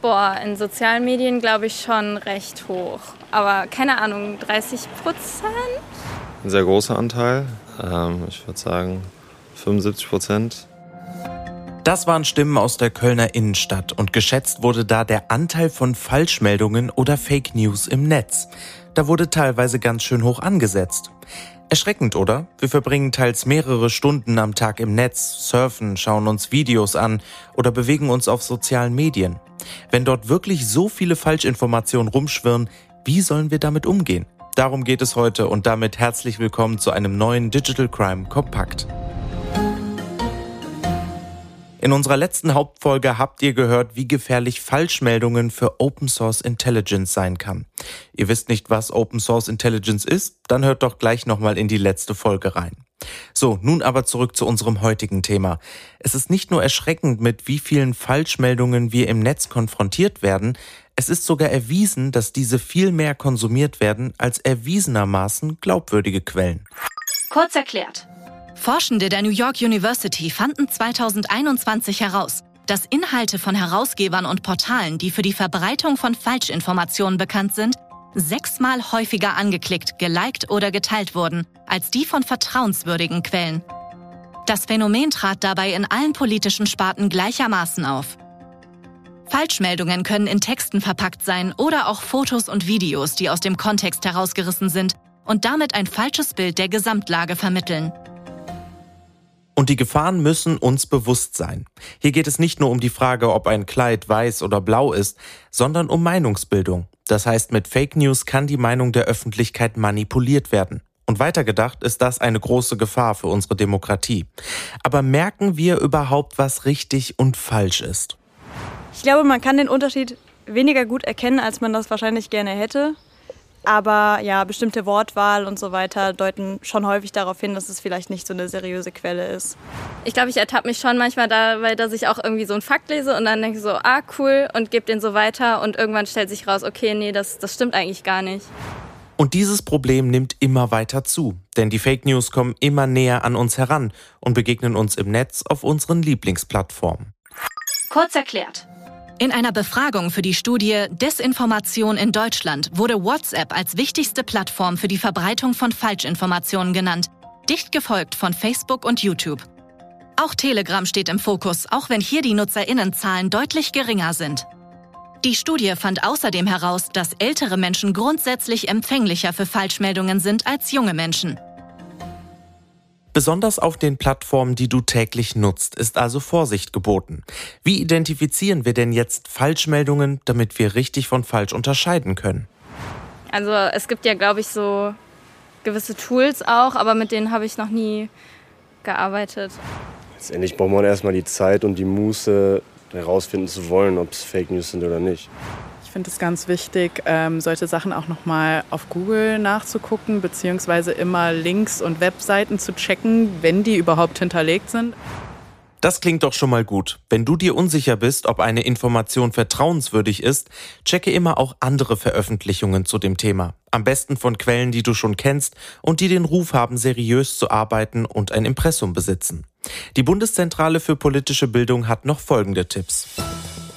Boah, in sozialen Medien glaube ich schon recht hoch. Aber keine Ahnung, 30 Prozent? Ein sehr großer Anteil. Ähm, ich würde sagen 75 Prozent. Das waren Stimmen aus der Kölner Innenstadt und geschätzt wurde da der Anteil von Falschmeldungen oder Fake News im Netz. Da wurde teilweise ganz schön hoch angesetzt. Erschreckend, oder? Wir verbringen teils mehrere Stunden am Tag im Netz, surfen, schauen uns Videos an oder bewegen uns auf sozialen Medien. Wenn dort wirklich so viele Falschinformationen rumschwirren, wie sollen wir damit umgehen? Darum geht es heute und damit herzlich willkommen zu einem neuen Digital Crime Kompakt. In unserer letzten Hauptfolge habt ihr gehört, wie gefährlich Falschmeldungen für Open Source Intelligence sein kann. Ihr wisst nicht, was Open Source Intelligence ist? Dann hört doch gleich nochmal in die letzte Folge rein. So, nun aber zurück zu unserem heutigen Thema. Es ist nicht nur erschreckend, mit wie vielen Falschmeldungen wir im Netz konfrontiert werden, es ist sogar erwiesen, dass diese viel mehr konsumiert werden als erwiesenermaßen glaubwürdige Quellen. Kurz erklärt. Forschende der New York University fanden 2021 heraus, dass Inhalte von Herausgebern und Portalen, die für die Verbreitung von Falschinformationen bekannt sind, sechsmal häufiger angeklickt, geliked oder geteilt wurden als die von vertrauenswürdigen Quellen. Das Phänomen trat dabei in allen politischen Sparten gleichermaßen auf. Falschmeldungen können in Texten verpackt sein oder auch Fotos und Videos, die aus dem Kontext herausgerissen sind und damit ein falsches Bild der Gesamtlage vermitteln. Und die Gefahren müssen uns bewusst sein. Hier geht es nicht nur um die Frage, ob ein Kleid weiß oder blau ist, sondern um Meinungsbildung. Das heißt, mit Fake News kann die Meinung der Öffentlichkeit manipuliert werden. Und weitergedacht ist das eine große Gefahr für unsere Demokratie. Aber merken wir überhaupt, was richtig und falsch ist? Ich glaube, man kann den Unterschied weniger gut erkennen, als man das wahrscheinlich gerne hätte. Aber ja, bestimmte Wortwahl und so weiter deuten schon häufig darauf hin, dass es vielleicht nicht so eine seriöse Quelle ist. Ich glaube, ich ertappe mich schon manchmal dabei, dass ich auch irgendwie so einen Fakt lese und dann denke so, ah cool und gebe den so weiter und irgendwann stellt sich raus, okay, nee, das, das stimmt eigentlich gar nicht. Und dieses Problem nimmt immer weiter zu, denn die Fake News kommen immer näher an uns heran und begegnen uns im Netz auf unseren Lieblingsplattformen. Kurz erklärt. In einer Befragung für die Studie Desinformation in Deutschland wurde WhatsApp als wichtigste Plattform für die Verbreitung von Falschinformationen genannt, dicht gefolgt von Facebook und YouTube. Auch Telegram steht im Fokus, auch wenn hier die Nutzerinnenzahlen deutlich geringer sind. Die Studie fand außerdem heraus, dass ältere Menschen grundsätzlich empfänglicher für Falschmeldungen sind als junge Menschen. Besonders auf den Plattformen, die du täglich nutzt, ist also Vorsicht geboten. Wie identifizieren wir denn jetzt Falschmeldungen, damit wir richtig von falsch unterscheiden können? Also es gibt ja, glaube ich, so gewisse Tools auch, aber mit denen habe ich noch nie gearbeitet. Letztendlich braucht man erstmal die Zeit und die Muße, herausfinden zu wollen, ob es Fake News sind oder nicht. Ich finde es ganz wichtig, ähm, solche Sachen auch nochmal auf Google nachzugucken, beziehungsweise immer Links und Webseiten zu checken, wenn die überhaupt hinterlegt sind. Das klingt doch schon mal gut. Wenn du dir unsicher bist, ob eine Information vertrauenswürdig ist, checke immer auch andere Veröffentlichungen zu dem Thema. Am besten von Quellen, die du schon kennst und die den Ruf haben, seriös zu arbeiten und ein Impressum besitzen. Die Bundeszentrale für politische Bildung hat noch folgende Tipps.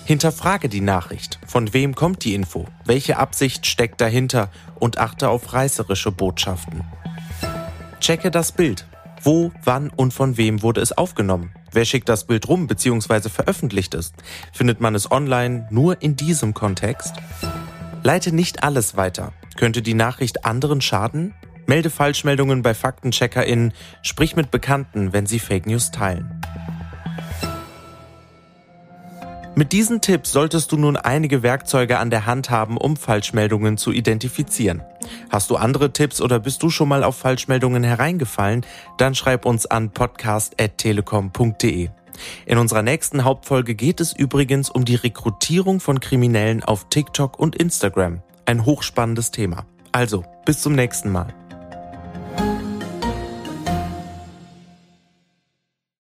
Hinterfrage die Nachricht. Von wem kommt die Info? Welche Absicht steckt dahinter? Und achte auf reißerische Botschaften. Checke das Bild. Wo, wann und von wem wurde es aufgenommen? Wer schickt das Bild rum bzw. veröffentlicht es? Findet man es online nur in diesem Kontext? Leite nicht alles weiter. Könnte die Nachricht anderen schaden? Melde Falschmeldungen bei FaktencheckerInnen, sprich mit Bekannten, wenn sie Fake News teilen. Mit diesen Tipps solltest du nun einige Werkzeuge an der Hand haben, um Falschmeldungen zu identifizieren. Hast du andere Tipps oder bist du schon mal auf Falschmeldungen hereingefallen? Dann schreib uns an podcast.telekom.de. In unserer nächsten Hauptfolge geht es übrigens um die Rekrutierung von Kriminellen auf TikTok und Instagram. Ein hochspannendes Thema. Also, bis zum nächsten Mal.